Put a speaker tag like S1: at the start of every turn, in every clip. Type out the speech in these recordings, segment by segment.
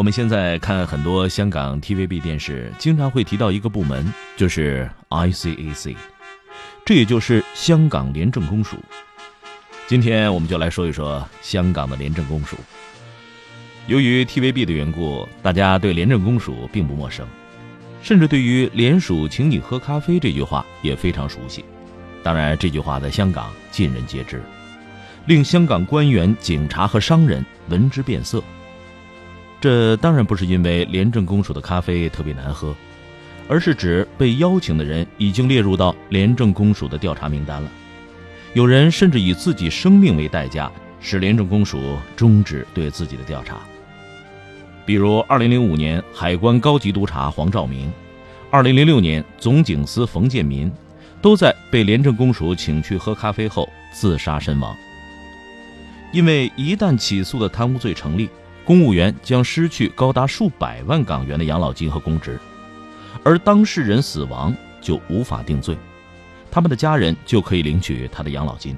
S1: 我们现在看很多香港 TVB 电视，经常会提到一个部门，就是 ICAC，这也就是香港廉政公署。今天我们就来说一说香港的廉政公署。由于 TVB 的缘故，大家对廉政公署并不陌生，甚至对于“廉署请你喝咖啡”这句话也非常熟悉。当然，这句话在香港尽人皆知，令香港官员、警察和商人闻之变色。这当然不是因为廉政公署的咖啡特别难喝，而是指被邀请的人已经列入到廉政公署的调查名单了。有人甚至以自己生命为代价，使廉政公署终止对自己的调查。比如，2005年海关高级督察黄兆明，2006年总警司冯建民，都在被廉政公署请去喝咖啡后自杀身亡。因为一旦起诉的贪污罪成立。公务员将失去高达数百万港元的养老金和公职，而当事人死亡就无法定罪，他们的家人就可以领取他的养老金。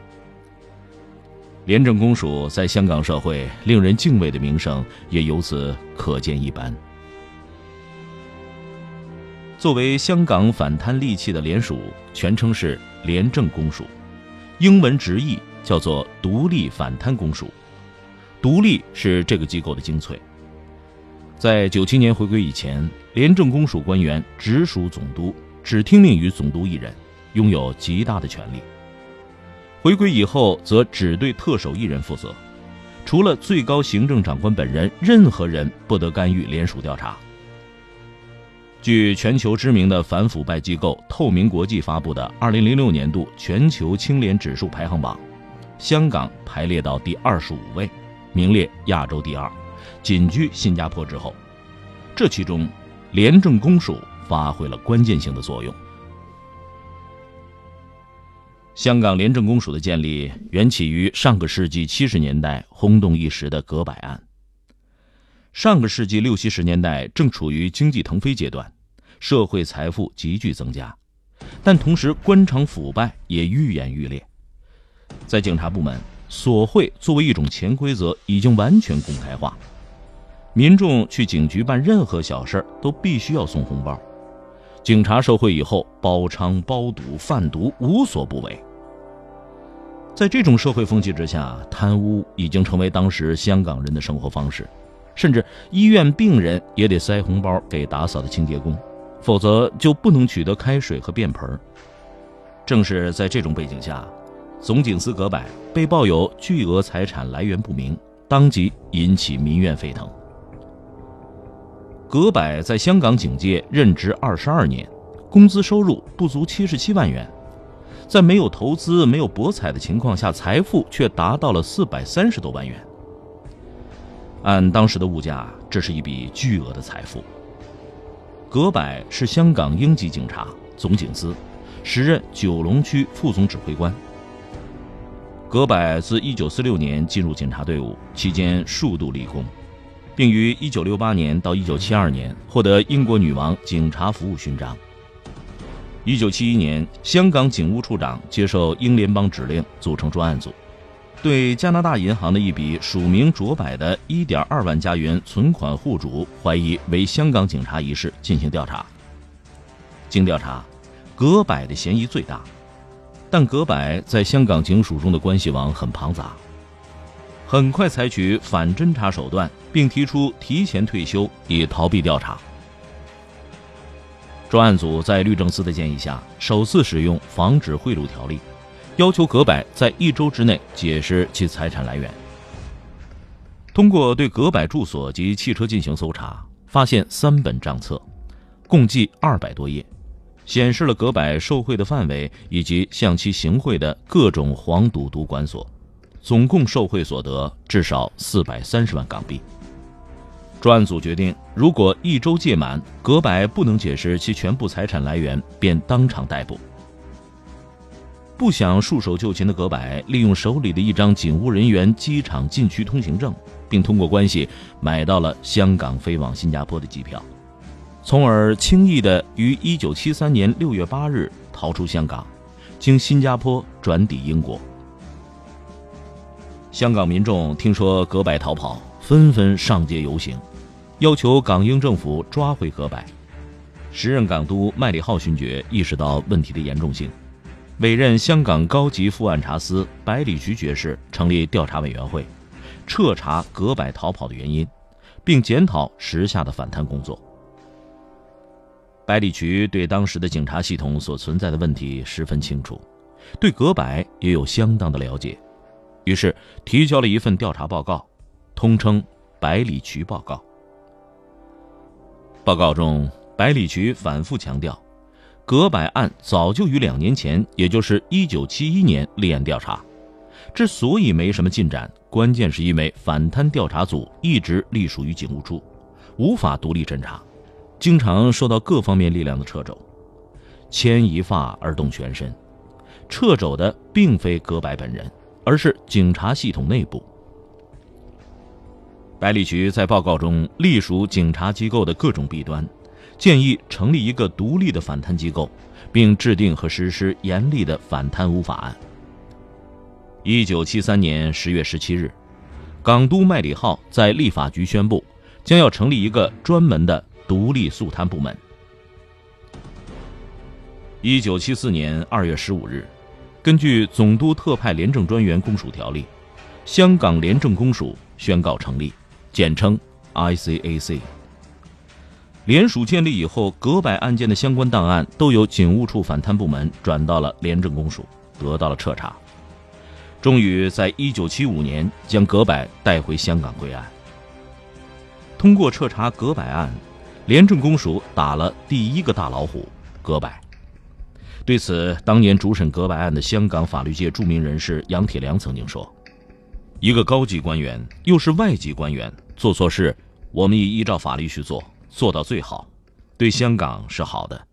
S1: 廉政公署在香港社会令人敬畏的名声也由此可见一斑。作为香港反贪利器的廉署，全称是廉政公署，英文直译叫做独立反贪公署。独立是这个机构的精粹。在九七年回归以前，廉政公署官员直属总督，只听命于总督一人，拥有极大的权力。回归以后，则只对特首一人负责，除了最高行政长官本人，任何人不得干预联署调查。据全球知名的反腐败机构透明国际发布的二零零六年度全球清廉指数排行榜，香港排列到第二十五位。名列亚洲第二，仅居新加坡之后。这其中，廉政公署发挥了关键性的作用。香港廉政公署的建立缘起于上个世纪七十年代轰动一时的葛百案。上个世纪六七十年代正处于经济腾飞阶段，社会财富急剧增加，但同时官场腐败也愈演愈烈，在警察部门。索贿作为一种潜规则，已经完全公开化。民众去警局办任何小事都必须要送红包。警察受贿以后，包娼、包赌、贩毒无所不为。在这种社会风气之下，贪污已经成为当时香港人的生活方式，甚至医院病人也得塞红包给打扫的清洁工，否则就不能取得开水和便盆。正是在这种背景下。总警司葛柏被曝有巨额财产来源不明，当即引起民怨沸腾。葛柏在香港警界任职二十二年，工资收入不足七十七万元，在没有投资、没有博彩的情况下，财富却达到了四百三十多万元。按当时的物价，这是一笔巨额的财富。葛柏是香港英籍警察总警司，时任九龙区副总指挥官。葛柏自1946年进入警察队伍，期间数度立功，并于1968年到1972年获得英国女王警察服务勋章。1971年，香港警务处长接受英联邦指令，组成专案组，对加拿大银行的一笔署名卓柏的1.2万加元存款户主，怀疑为香港警察一事进行调查。经调查，葛柏的嫌疑最大。但葛柏在香港警署中的关系网很庞杂，很快采取反侦查手段，并提出提前退休以逃避调查。专案组在律政司的建议下，首次使用防止贿赂条例，要求葛柏在一周之内解释其财产来源。通过对葛柏住所及汽车进行搜查，发现三本账册，共计二百多页。显示了葛柏受贿的范围以及向其行贿的各种黄赌毒管所，总共受贿所得至少四百三十万港币。专案组决定如果一周届满，葛柏不能解释其全部财产来源，便当场逮捕。不想束手就擒的葛柏，利用手里的一张警务人员机场禁区通行证，并通过关系买到了香港飞往新加坡的机票，从而轻易地于1973年6月8日逃出香港，经新加坡转抵英国。香港民众听说葛柏逃跑，纷纷上街游行。要求港英政府抓回葛柏。时任港督麦理浩勋爵意识到问题的严重性，委任香港高级副按察司百里菊爵士成立调查委员会，彻查葛柏逃跑的原因，并检讨时下的反贪工作。百里渠对当时的警察系统所存在的问题十分清楚，对葛柏也有相当的了解，于是提交了一份调查报告，通称《百里渠报告》。报告中，百里渠反复强调，葛柏案早就于两年前，也就是一九七一年立案调查，之所以没什么进展，关键是因为反贪调查组一直隶属于警务处，无法独立侦查，经常受到各方面力量的掣肘，牵一发而动全身，掣肘的并非葛柏本人，而是警察系统内部。百里渠在报告中隶属警察机构的各种弊端，建议成立一个独立的反贪机构，并制定和实施严厉的反贪污法案。一九七三年十月十七日，港督麦理浩在立法局宣布，将要成立一个专门的独立肃贪部门。一九七四年二月十五日，根据总督特派廉政专员公署条例，香港廉政公署宣告成立。简称 ICAC。联署建立以后，葛百案件的相关档案都由警务处反贪部门转到了廉政公署，得到了彻查。终于在一九七五年将葛柏带回香港归案。通过彻查葛柏案，廉政公署打了第一个大老虎——葛柏。对此，当年主审葛柏案的香港法律界著名人士杨铁良曾经说。一个高级官员，又是外籍官员，做错事，我们也依照法律去做，做到最好，对香港是好的。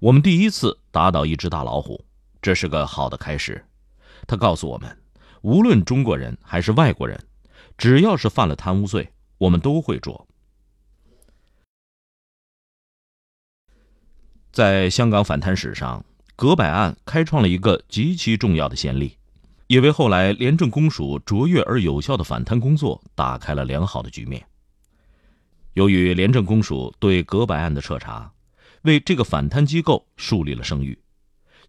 S1: 我们第一次打倒一只大老虎，这是个好的开始。他告诉我们，无论中国人还是外国人，只要是犯了贪污罪，我们都会捉。在香港反贪史上，葛百案开创了一个极其重要的先例。也为后来廉政公署卓越而有效的反贪工作打开了良好的局面。由于廉政公署对葛百案的彻查，为这个反贪机构树立了声誉。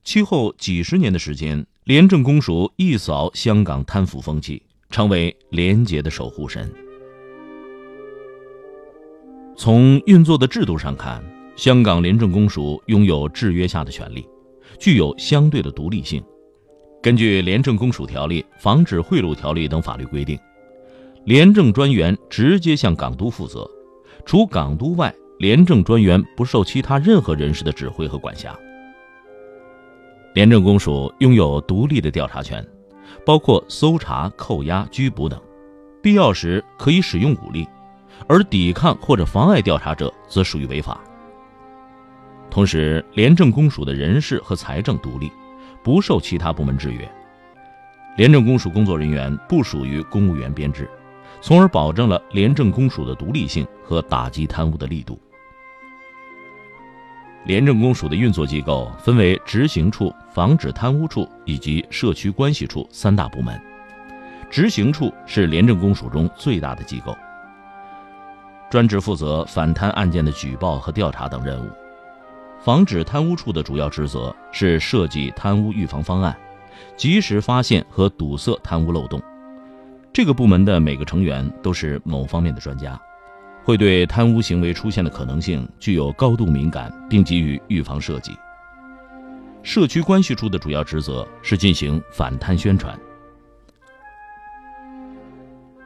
S1: 其后几十年的时间，廉政公署一扫香港贪腐风气，成为廉洁的守护神。从运作的制度上看，香港廉政公署拥有制约下的权利，具有相对的独立性。根据《廉政公署条例》《防止贿赂条例》等法律规定，廉政专员直接向港督负责，除港督外，廉政专员不受其他任何人士的指挥和管辖。廉政公署拥有独立的调查权，包括搜查、扣押、拘捕等，必要时可以使用武力，而抵抗或者妨碍调查者则属于违法。同时，廉政公署的人事和财政独立。不受其他部门制约，廉政公署工作人员不属于公务员编制，从而保证了廉政公署的独立性和打击贪污的力度。廉政公署的运作机构分为执行处、防止贪污处以及社区关系处三大部门。执行处是廉政公署中最大的机构，专职负责反贪案件的举报和调查等任务。防止贪污处的主要职责是设计贪污预防方案，及时发现和堵塞贪污漏洞。这个部门的每个成员都是某方面的专家，会对贪污行为出现的可能性具有高度敏感，并给予预防设计。社区关系处的主要职责是进行反贪宣传。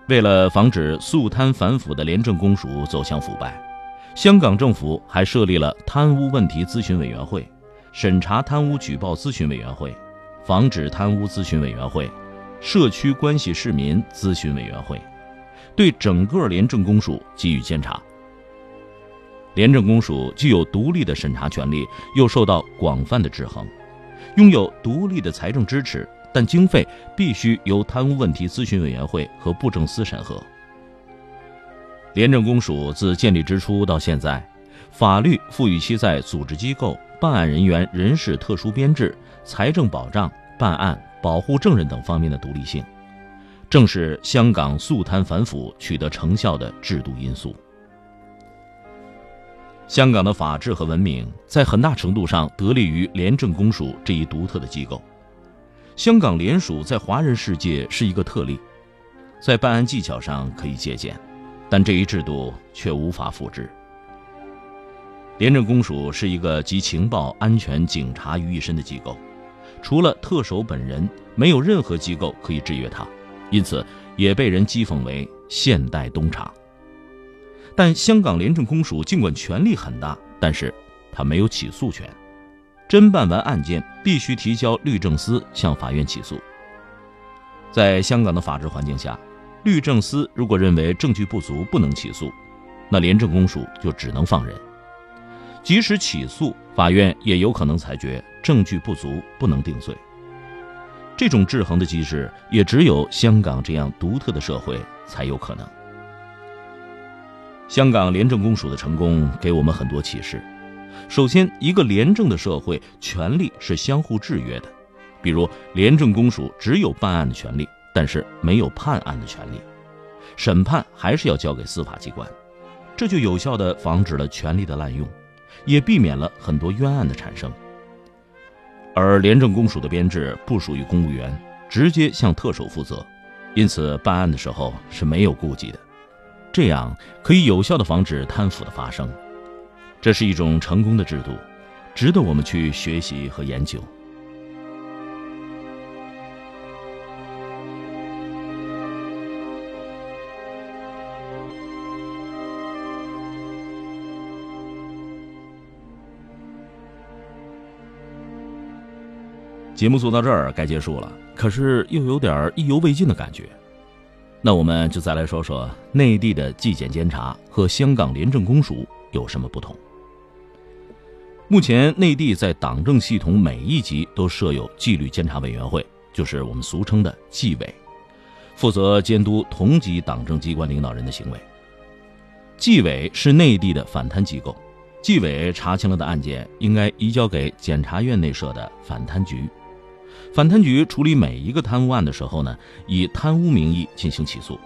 S1: 为了防止肃贪反腐的廉政公署走向腐败。香港政府还设立了贪污问题咨询委员会、审查贪污举报咨询委员会、防止贪污咨询委员会、社区关系市民咨询委员会，对整个廉政公署给予监察。廉政公署具有独立的审查权利，又受到广泛的制衡，拥有独立的财政支持，但经费必须由贪污问题咨询委员会和布政司审核。廉政公署自建立之初到现在，法律赋予其在组织机构、办案人员人事特殊编制、财政保障、办案、保护证人等方面的独立性，正是香港肃贪反腐取得成效的制度因素。香港的法治和文明在很大程度上得力于廉政公署这一独特的机构。香港联署在华人世界是一个特例，在办案技巧上可以借鉴，但这一制度却无法复制。廉政公署是一个集情报、安全、警察于一身的机构，除了特首本人，没有任何机构可以制约他，因此也被人讥讽为“现代东厂”。但香港廉政公署尽管权力很大，但是它没有起诉权。侦办完案件，必须提交律政司向法院起诉。在香港的法治环境下，律政司如果认为证据不足不能起诉，那廉政公署就只能放人。即使起诉，法院也有可能裁决证据不足不能定罪。这种制衡的机制，也只有香港这样独特的社会才有可能。香港廉政公署的成功给我们很多启示。首先，一个廉政的社会，权力是相互制约的。比如，廉政公署只有办案的权利，但是没有判案的权利，审判还是要交给司法机关，这就有效地防止了权力的滥用，也避免了很多冤案的产生。而廉政公署的编制不属于公务员，直接向特首负责，因此办案的时候是没有顾忌的。这样可以有效地防止贪腐的发生，这是一种成功的制度，值得我们去学习和研究。节目做到这儿该结束了，可是又有点意犹未尽的感觉。那我们就再来说说内地的纪检监察和香港廉政公署有什么不同。目前，内地在党政系统每一级都设有纪律监察委员会，就是我们俗称的纪委，负责监督同级党政机关领导人的行为。纪委是内地的反贪机构，纪委查清了的案件应该移交给检察院内设的反贪局。反贪局处理每一个贪污案的时候呢，以贪污名义进行起诉。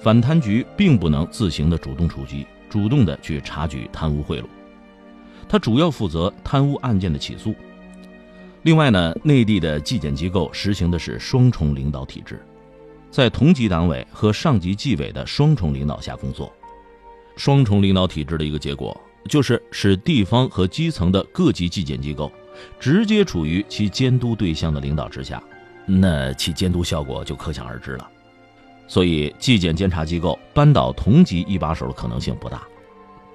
S1: 反贪局并不能自行的主动出击，主动的去查举贪污贿赂，它主要负责贪污案件的起诉。另外呢，内地的纪检机构实行的是双重领导体制，在同级党委和上级纪委的双重领导下工作。双重领导体制的一个结果，就是使地方和基层的各级纪检机构。直接处于其监督对象的领导之下，那其监督效果就可想而知了。所以，纪检监察机构扳倒同级一把手的可能性不大。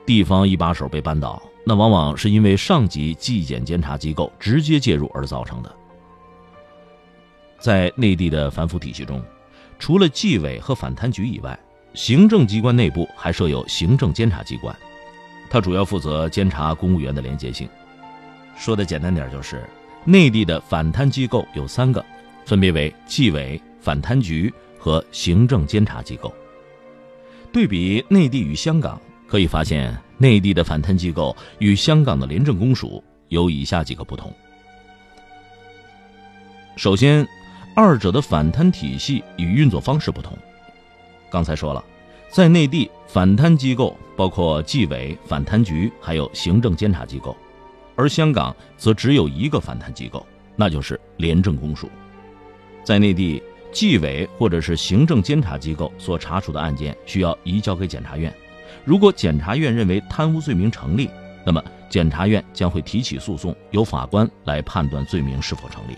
S1: 地方一把手被扳倒，那往往是因为上级纪检监察机构直接介入而造成的。在内地的反腐体系中，除了纪委和反贪局以外，行政机关内部还设有行政监察机关，它主要负责监察公务员的廉洁性。说的简单点，就是内地的反贪机构有三个，分别为纪委、反贪局和行政监察机构。对比内地与香港，可以发现内地的反贪机构与香港的廉政公署有以下几个不同。首先，二者的反贪体系与运作方式不同。刚才说了，在内地，反贪机构包括纪委、反贪局，还有行政监察机构。而香港则只有一个反贪机构，那就是廉政公署。在内地，纪委或者是行政监察机构所查处的案件需要移交给检察院。如果检察院认为贪污罪名成立，那么检察院将会提起诉讼，由法官来判断罪名是否成立。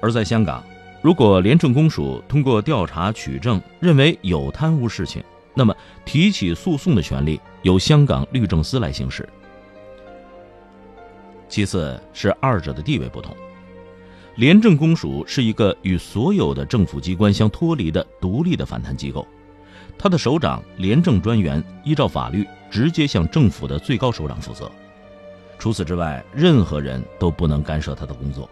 S1: 而在香港，如果廉政公署通过调查取证认为有贪污事情，那么提起诉讼的权利由香港律政司来行使。其次是二者的地位不同，廉政公署是一个与所有的政府机关相脱离的独立的反贪机构，它的首长廉政专员依照法律直接向政府的最高首长负责。除此之外，任何人都不能干涉他的工作。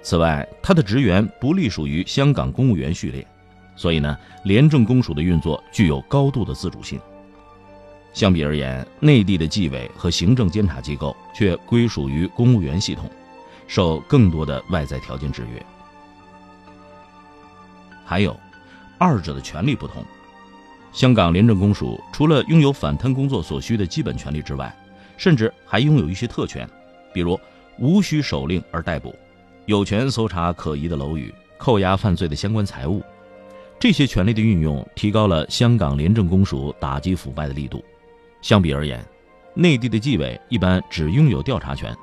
S1: 此外，他的职员不隶属于香港公务员序列，所以呢，廉政公署的运作具有高度的自主性。相比而言，内地的纪委和行政监察机构却归属于公务员系统，受更多的外在条件制约。还有，二者的权利不同。香港廉政公署除了拥有反贪工作所需的基本权利之外，甚至还拥有一些特权，比如无需手令而逮捕，有权搜查可疑的楼宇，扣押犯罪的相关财物。这些权利的运用，提高了香港廉政公署打击腐败的力度。相比而言，内地的纪委一般只拥有调查权，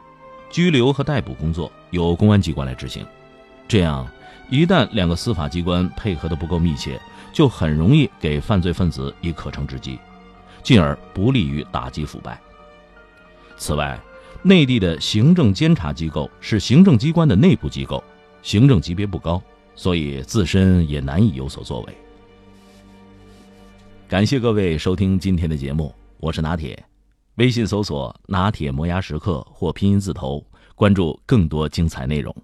S1: 拘留和逮捕工作由公安机关来执行。这样，一旦两个司法机关配合的不够密切，就很容易给犯罪分子以可乘之机，进而不利于打击腐败。此外，内地的行政监察机构是行政机关的内部机构，行政级别不高，所以自身也难以有所作为。感谢各位收听今天的节目，我是拿铁，微信搜索“拿铁磨牙时刻”或拼音字头，关注更多精彩内容。